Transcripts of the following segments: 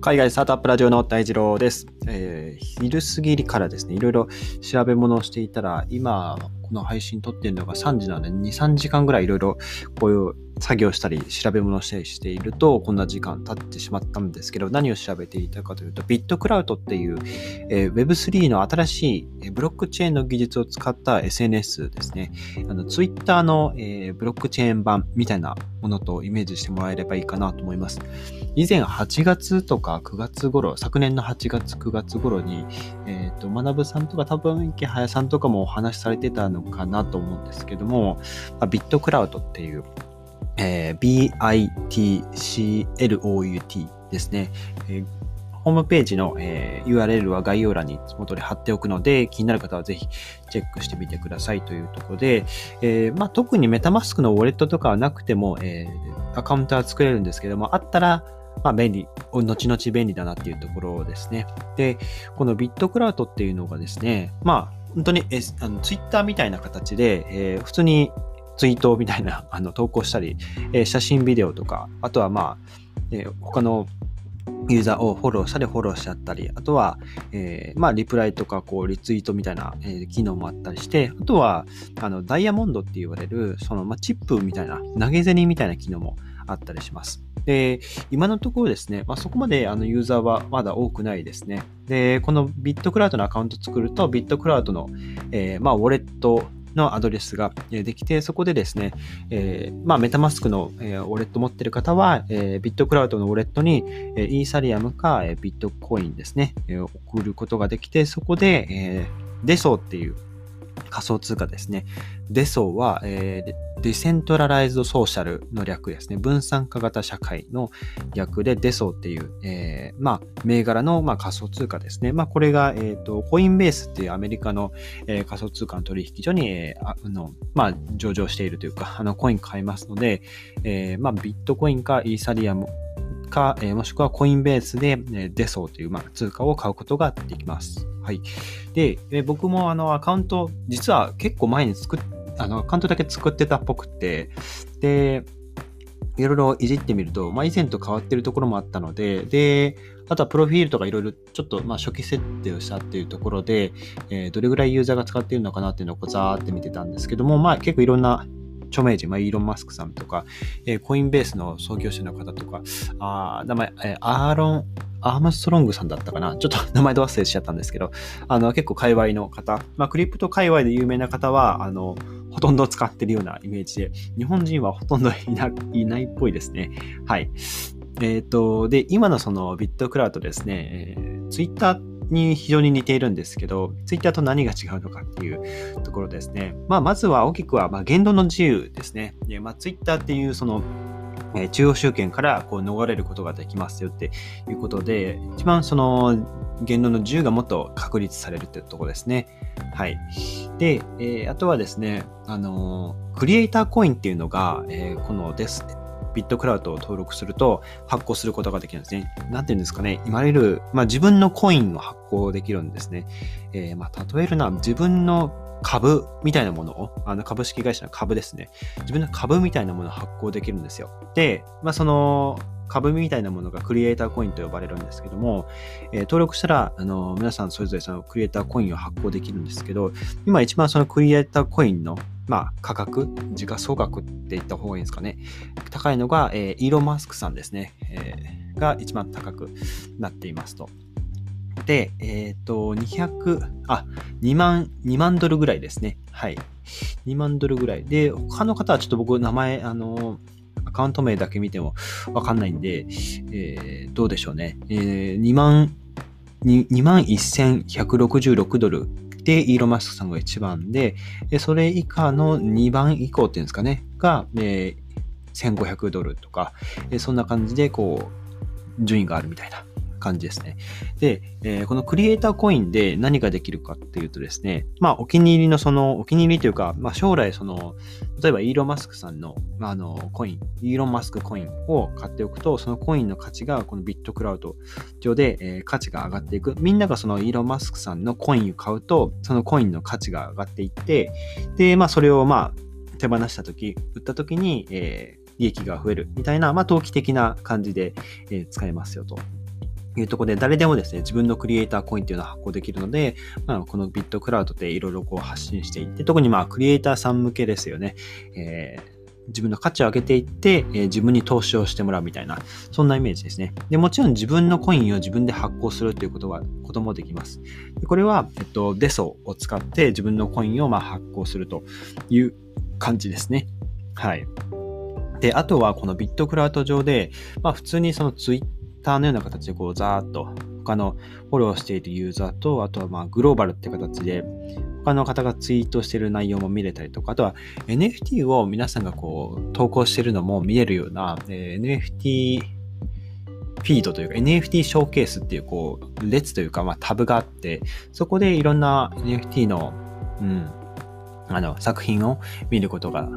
海外スタートアップラジオの大二郎です。えー、昼過ぎからですね、いろいろ調べ物をしていたら、今、この配信撮ってるのが3時なので、2、3時間ぐらいいろいろこういう作業したり調べ物したりしていると、こんな時間経ってしまったんですけど、何を調べていたかというと、ビットクラウドっていう、えー、Web3 の新しいブロックチェーンの技術を使った SNS ですね。あの、Twitter の、ブロックチェーン版みたいなものとイメージしてもらえればいいかなと思います。以前8月とか9月頃、昨年の8月9月頃に、えっ、ー、と、学さんとか多分池早さんとかもお話しされてたのかなと思うんですけども、まあ、ビットクラウドっていう、えー、bitclout ですね。えーホームページの、えー、URL は概要欄に元で貼っておくので、気になる方はぜひチェックしてみてくださいというところで、えーまあ、特にメタマスクのウォレットとかはなくても、え、アカウントは作れるんですけども、あったら、まあ、便利、後々便利だなっていうところですね。で、このビットクラウドっていうのがですね、まあ、本当に、えあのツイッターみたいな形で、えー、普通にツイートみたいな あの投稿したり、えー、写真、ビデオとか、あとはまあ、えー、他のユーザーをフォローしたりフォローしちゃったり、あとは、えー、まあ、リプライとか、こう、リツイートみたいな、えー、機能もあったりして、あとは、あの、ダイヤモンドって言われる、その、まあ、チップみたいな、投げ銭みたいな機能もあったりします。で、今のところですね、まあ、そこまであのユーザーはまだ多くないですね。で、この BitClout のアカウント作ると、 BitClout の、えー、まあ、ウォレットのアドレスができて、そこでですね、えー、まあ、 MetaMask の、えー、ウォレット持ってる方は、えー、 BitClout のウォレットに、え、イーサリアムか、え、ビットコインですね、え、送ることができて、そこで、えー、 DeSo っていう仮想通貨ですね。 DeSo は、えー、 Decentralized Social の略ですね。分散化型社会の略で DeSo っていう、えー、まあ、銘柄の、まあ、仮想通貨ですね。まあ、これが、えっ、ー、と、 Coinbase っていうアメリカの、えー、仮想通貨の取引所に、えー、あの、まあ、上場しているというか、あの、コイン買いますので、えー、まあ、ビットコインかイーサリアムか、え、もしくは Coinbase で、えー、デソーという、まあ、通貨を買うことができます。はい。で、え、僕もあのアカウント、実は結構前に作っ、あのアカウントだけ作ってたっぽくて、で、いろいろいじってみると、まあ、以前と変わってるところもあったので、で、あとはプロフィールとかいろいろちょっとまあ初期設定をしたっていうところで、えー、どれぐらいユーザーが使っているのかなっていうのをこうザーって見てたんですけども、まあ結構いろんな著名人、まあ、イーロン・マスクさんとか、えー、コインベースの創業者の方とか、あ名前、えー、アーロン、アームストロングさんだったかな？ちょっと 名前で忘れしちゃったんですけど、あの、結構界隈の方、まあ、クリプト界隈で有名な方は、あの、ほとんど使ってるようなイメージで、日本人はほとんどいないないっぽいですね。はい。えっ、ー、と、で、今のそのビットクラウドですね、えー、ツイッターに非常に似ているんですけど、ツイッターと何が違うのかっていうところですね。まあ、まずは大きくは、まあ、言動の自由ですね。でまあ、ツイッターっていうその、えー、中央集権からこう逃れることができますよっていうことで、一番その言動の自由がもっと確立されるってところですね。はい。で、えー、あとはですね、あのー、クリエイターコインっていうのが、えー、このですビットクラウドを登録すると発行することができるんですね。なんていうんですかね。いわゆる、まあ、自分のコインを発行できるんですね。えー、まあ、例えるな自分の株みたいなものを、あの株式会社の株ですね。自分の株みたいなものを発行できるんですよ。で、まあ、その株みたいなものがクリエイターコインと呼ばれるんですけども、えー、登録したら、あの、皆さんそれぞれそのクリエイターコインを発行できるんですけど、今一番そのクリエイターコインのまあ、価格、時価総額って言った方がいいんですかね。高いのが、えー、イーロン・マスクさんですね。えー、が一番高くなっていますと。で、えっ、ー、と、200、あ、2万、2万ドルぐらいですね。はい。2万ドルぐらい。で、他の方はちょっと僕、名前、あの、アカウント名だけ見てもわかんないんで、えー、どうでしょうね。えー、2万、2万1166ドルで、イーロン・マスクさんが1番で、それ以下の2番以降っていうんですかね、が、えー、1500ドルとか、そんな感じで、こう、順位があるみたいな感じですね。で、えー、このクリエイターコインで何ができるかっていうとですね、まあ、お気に入りのその、お気に入りというか、まあ、将来その、例えばイーロン・マスクさんの、まあ、あの、コイン、イーロン・マスクコインを買っておくと、そのコインの価値がこのビットクラウド上で、えー、価値が上がっていく。みんながそのイーロン・マスクさんのコインを買うと、そのコインの価値が上がっていって、で、まあ、それをまあ、手放したとき、売ったときに、えー、利益が増えるみたいな、まあ、投機的な感じで、えー、使えますよというところで、誰でもですね、自分のクリエイターコインっていうのは発行できるので、まあ、このビットクラウドでいろいろこう発信していって、特にまあ、クリエイターさん向けですよね。えー自分の価値を上げていって、えー、自分に投資をしてもらうみたいな、そんなイメージですね。で、もちろん自分のコインを自分で発行するということは、こともできます。でこれは、えっと、デソを使って自分のコインをまあ発行するという感じですね。はい。で、あとはこのビットクラウド上で、まあ普通にそのツイッターのような形でこうザーッと他のフォローしているユーザーと、あとはまあグローバルって形で他の方がツイートしている内容も見れたりとか、あとは NFT を皆さんがこう投稿しているのも見えるような、えー、NFT フィードというか NFT ショーケースっていうこう列というかまあタブがあって、そこでいろんな NFT の、うん、あの作品を見ることが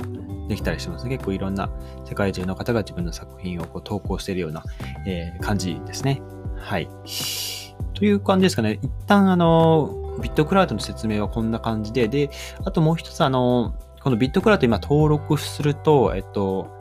できたりします。結構いろんな世界中の方が自分の作品をこう投稿しているような、えー、感じですね。はい。という感じですかね。一旦あの、ビットクラウドの説明はこんな感じで、で、あともう一つあの、このビットクラウド今登録すると、えっと、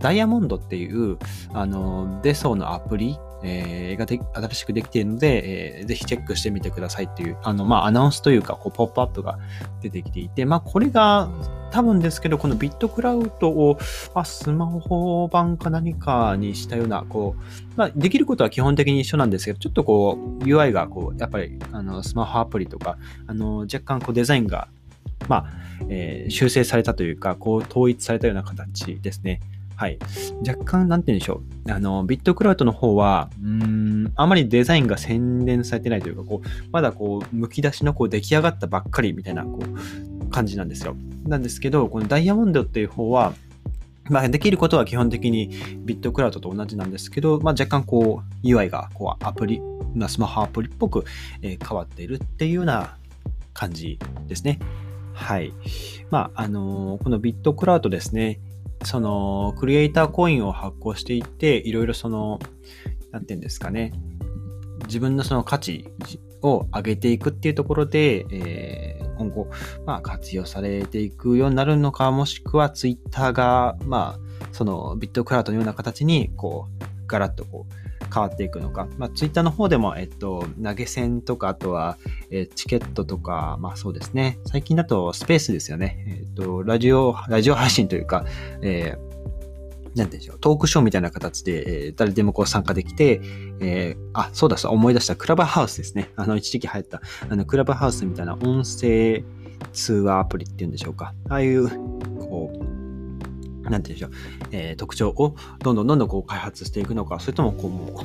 ダイヤモンドっていう、あの、デソのアプリえー、がで新しくできているので、えー、ぜひチェックしてみてくださいっていう、あの、まあ、アナウンスというか、こう、ポップアップが出てきていて、まあ、これが、多分ですけど、このビットクラウドを、まあ、スマホ版か何かにしたような、こう、まあ、できることは基本的に一緒なんですけど、ちょっとこう、UI が、こう、やっぱり、あの、スマホアプリとか、あの、若干、こう、デザインが、まあ、えー、修正されたというか、こう、統一されたような形ですね。はい。若干、なんて言うんでしょう。あの、ビットクラウドの方は、うーん、あまりデザインが洗練されてないというか、こう、まだこう、剥き出しのこう出来上がったばっかりみたいな、こう、感じなんですよ。なんですけど、このダイヤモンドっていう方は、まあ、できることは基本的にビットクラウドと同じなんですけど、まあ、若干こう UI がこうアプリ、まあ、スマホアプリっぽく、え変わっているっていうような感じですね。はい。まあ、あのー、このビットクラウドですね。その、クリエイターコインを発行していって、いろいろその、何て言うんですかね、自分のその価値を上げていくっていうところで、えー、今後、まあ、活用されていくようになるのか、もしくはツイッターが、まあ、そのビットクラウドのような形に、こう、ガラッとこう、変わっていくのか。まあ、ツイッターの方でも、えっと、投げ銭とか、あとは、えチケットとか、まあそうですね。最近だとスペースですよね。えっと、ラジオ、ラジオ配信というか、えーなんでしょう、トークショーみたいな形で、えー、誰でもこう参加できて、えー、あ、そうだそう、思い出した、クラブハウスですね。あの、一時期流行った、あの、クラブハウスみたいな音声通話アプリっていうんでしょうか。ああい、う、なんて言うんでしょう、えー、特徴をどんどんどんどんこう開発していくのか、それともこうも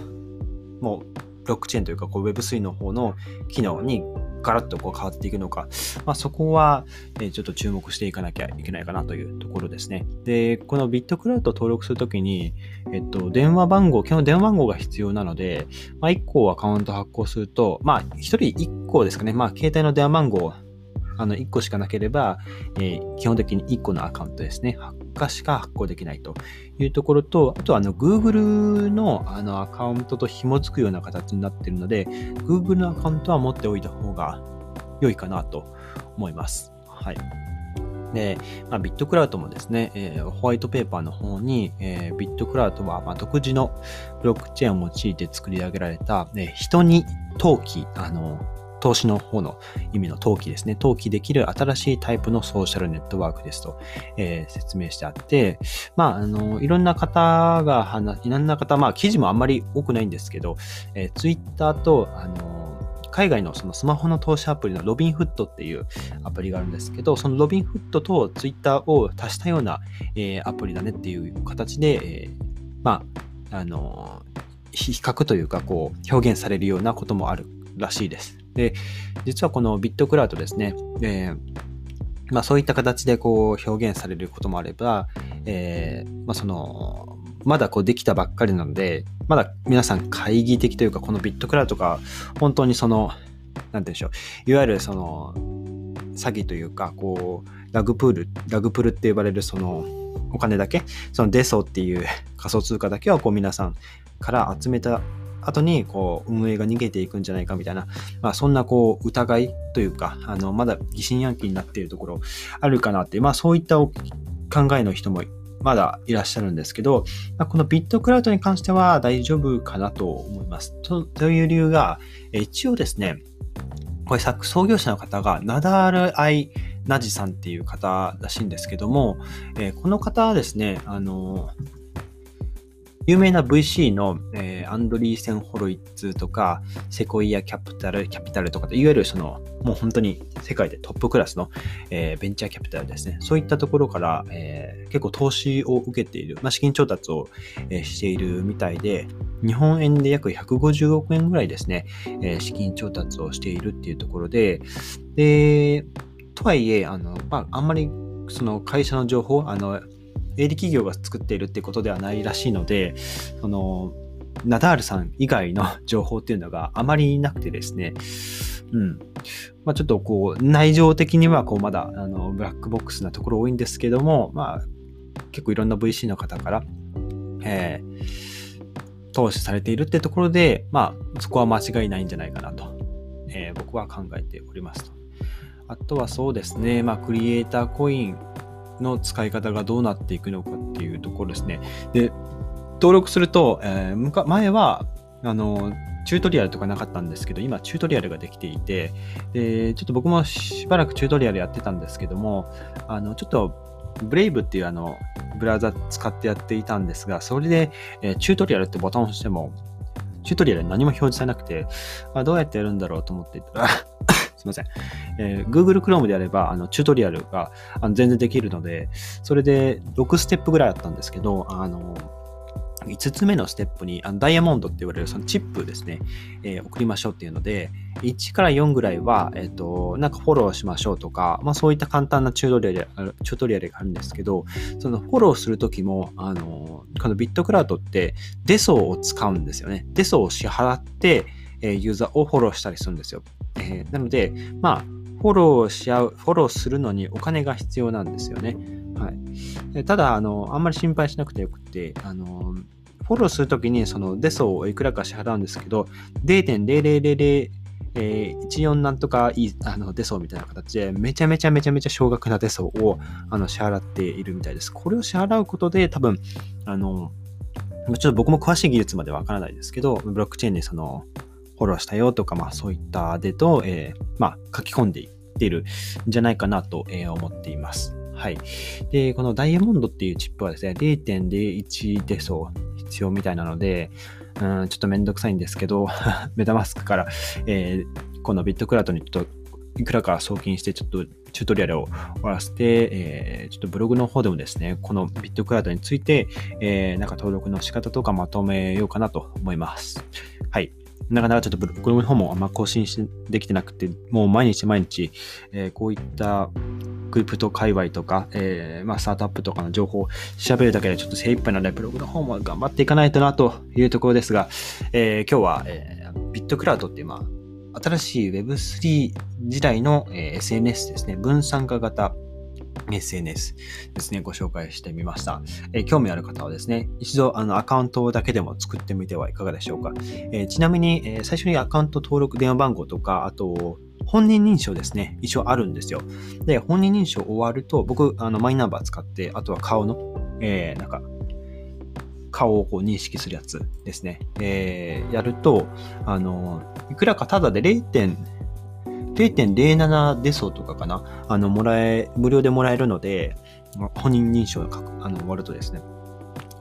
う、もうブロックチェーンというかこう Web3 の方の機能にガラッとこう変わっていくのか、まあ、そこは、えちょっと注目していかなきゃいけないかなというところですね。で、このビットクラウド登録するときに、えっと、電話番号、基本電話番号が必要なので、まあ、1個アカウント発行すると、まあ、1人1個ですかね、まあ、携帯の電話番号あの、1個しかなければ、えー、基本的に1個のアカウントですね。日しか発行できないというところと、あとはあの Google のあのアカウントと紐付くような形になっているので、Google のアカウントは持っておいた方が良いかなと思います。はい。で、まあ、ビットクラウドもですね、えー、ホワイトペーパーの方に、えー、ビットクラウドは、ま、独自のブロックチェーンを用いて作り上げられた、えー、人に登記、あの、投資の方の意味の登記ですね。登記できる新しいタイプのソーシャルネットワークですと、えー、説明してあって、まあ、あの、いろんな方が話、いろんな方、まあ、記事もあんまり多くないんですけど、えー、ツイッターと、あの、海外のそのスマホの投資アプリのロビンフットっていうアプリがあるんですけど、そのロビンフットとツイッターを足したような、えー、アプリだねっていう形で、えー、まあ、あの、比較というか、こう、表現されるようなこともあるらしいです。で、実はこのビットクラウドですね、えー、まあそういった形でこう表現されることもあれば、えー、まあその、まだこうできたばっかりなので、まだ皆さん懐疑的というか、このビットクラウドが本当にその、なんて言うんでしょう、いわゆるその、詐欺というか、こう、ラグプール、ラグプルって呼ばれるその、お金だけ、そのデソっていう仮想通貨だけはこう皆さんから集めた後にこう運営が逃げていくんじゃないかみたいな、まあ、そんなこう疑いというか、あのまだ疑心暗鬼になっているところあるかなって、まあ、そういった考えの人も、まだいらっしゃるんですけど、まあ、このビットクラウドに関しては大丈夫かなと思います。とという理由が、一応ですね、これ創業者の方がナダール・アイ・ナジさんっていう方らしいんですけども、えー、この方はですね、あの有名な VC の、えー、アンドリーセン・ホロイッツとか、セコイア・キャピタル、キャピタルとかいわゆるその、もう本当に世界でトップクラスの、えー、ベンチャーキャピタルですね。そういったところから、えー、結構投資を受けている、まあ、資金調達を、えー、しているみたいで、日本円で約150億円ぐらいですね、えー、資金調達をしているっていうところで、で、とはいえ、あの、まあ、あんまりその会社の情報、あの、営利企業が作っているってことではないらしいので、その、ナダールさん以外の情報っていうのがあまりなくてですね、うん。まあ、ちょっとこう、内情的にはこう、まだ、あの、ブラックボックスなところ多いんですけども、まあ、結構いろんな VC の方から、えー、投資されているってところで、まあ、そこは間違いないんじゃないかなと、えー、僕は考えておりますと。あとはそうですね、まあ、クリエイターコインの使い方がどうなっていくのかっていうところですね。で、登録すると、えー、前は、あの、チュートリアルとかなかったんですけど、今チュートリアルができていて、で、ちょっと僕もしばらくチュートリアルやってたんですけども、あの、ちょっと、ブレイブっていうあの、ブラウザ使ってやっていたんですが、それで、えー、チュートリアルってボタンを押しても、チュートリアルに何も表示されなくて、あどうやってやるんだろうと思っていたらすいません。えー、Google Chrome であれば、あの、チュートリアルがあの全然できるので、それで6ステップぐらいあったんですけど、あの、5つ目のステップにあのダイヤモンドって言われるそのチップですね、えー、送りましょうっていうので、1から4ぐらいは、えっ、ー、と、なんかフォローしましょうとか、まあそういった簡単なチュートリアル、チュートリアルがあるんですけど、そのフォローするときも、あの、このビットクラウドってデソを使うんですよね。デソを支払って、え、ユーザーをフォローしたりするんですよ。えー、なので、まあ、フォローし合う、フォローするのにお金が必要なんですよね。はい。ただ、あの、あんまり心配しなくてよくて、あの、フォローするときにそのデソをいくらか支払うんですけど、0.0000えー、14なんとかいいあのデソみたいな形で、めちゃめちゃめちゃめちゃ少額なデソをあの支払っているみたいです。これを支払うことで、多分、あの、ちょっと僕も詳しい技術までわからないですけど、ブロックチェーンにその、フォローしたよとか、まあそういったデータを、えー、まあ書き込んでいってるんじゃないかなと、えー、思っています。はい。で、このダイヤモンドっていうチップはですね、0.01デソ必要みたいなので、うん、ちょっとめんどくさいんですけど、メタマスクから、えー、このビットクラウドにちょっといくらか送金して、ちょっとチュートリアルを終わらせて、えー、ちょっとブログの方でもですね、このビットクラウドについて、えー、なんか登録の仕方とかまとめようかなと思います。はい。なかなかちょっとブログの方もあんま更新しできてなくて、もう毎日毎日、えー、こういったクリプト界隈とか、えー、まあ、スタートアップとかの情報を調べるだけでちょっと精一杯なので、ブログの方も頑張っていかないとなというところですが、えー、今日は、え、ビットクラウドっていう、まあ、新しい Web3 時代の、え SNS ですね、分散化型 SNS ですね、ご紹介してみました。えー、興味ある方はですね、一度あのアカウントだけでも作ってみてはいかがでしょうか。えー、ちなみに、えー、最初にアカウント登録電話番号とか、あと、本人認証ですね、一応あるんですよ。で、本人認証終わると、僕、あのマイナンバー使って、あとは顔の、えー、なんか、顔をこう認識するやつですね。えー、やると、あの、いくらかただで 0. 0.07デソとかかなあの、もらえ、無料でもらえるので、本人認証があの終わるとですね、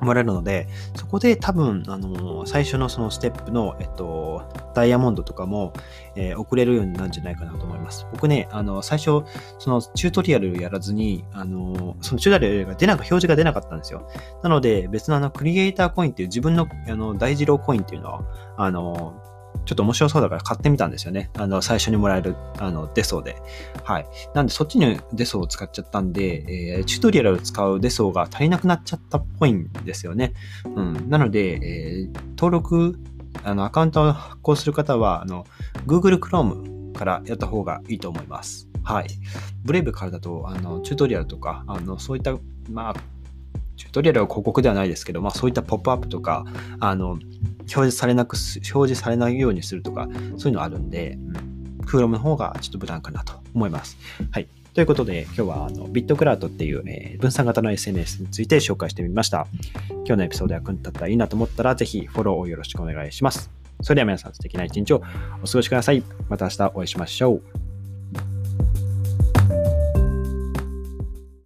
もらえるので、そこで多分、あの、最初のそのステップの、えっと、ダイヤモンドとかも、えー、送れるようになるんじゃないかなと思います。僕ね、あの、最初、そのチュートリアルやらずに、あの、そのチュートリアルが出なく、表示が出なかったんですよ。なので、別のあの、クリエイターコインっていう自分の、あの、大二郎コインっていうのは、あの、ちょっと面白そうだから買ってみたんですよね。あの、最初にもらえる、あの、デソで。はい。なんで、そっちにデソを使っちゃったんで、えー、チュートリアルを使うデソが足りなくなっちゃったっぽいんですよね。うん。なので、えー、登録、あの、アカウントを発行する方は、あの、Google Chrome からやった方がいいと思います。はい。ブレイブからだと、あの、チュートリアルとか、あの、そういった、まあ、チュートリアルは広告ではないですけど、まあそういったポップアップとか、あの、表示されなく、表示されないようにするとか、そういうのあるんで、うん、クーロムの方がちょっと無難かなと思います。はい。ということで、今日はあのビットクラウドっていう、えー、分散型の SNS について紹介してみました。今日のエピソード役に立ったらいいなと思ったら、ぜひフォローをよろしくお願いします。それでは皆さん素敵な一日をお過ごしください。また明日お会いしましょう。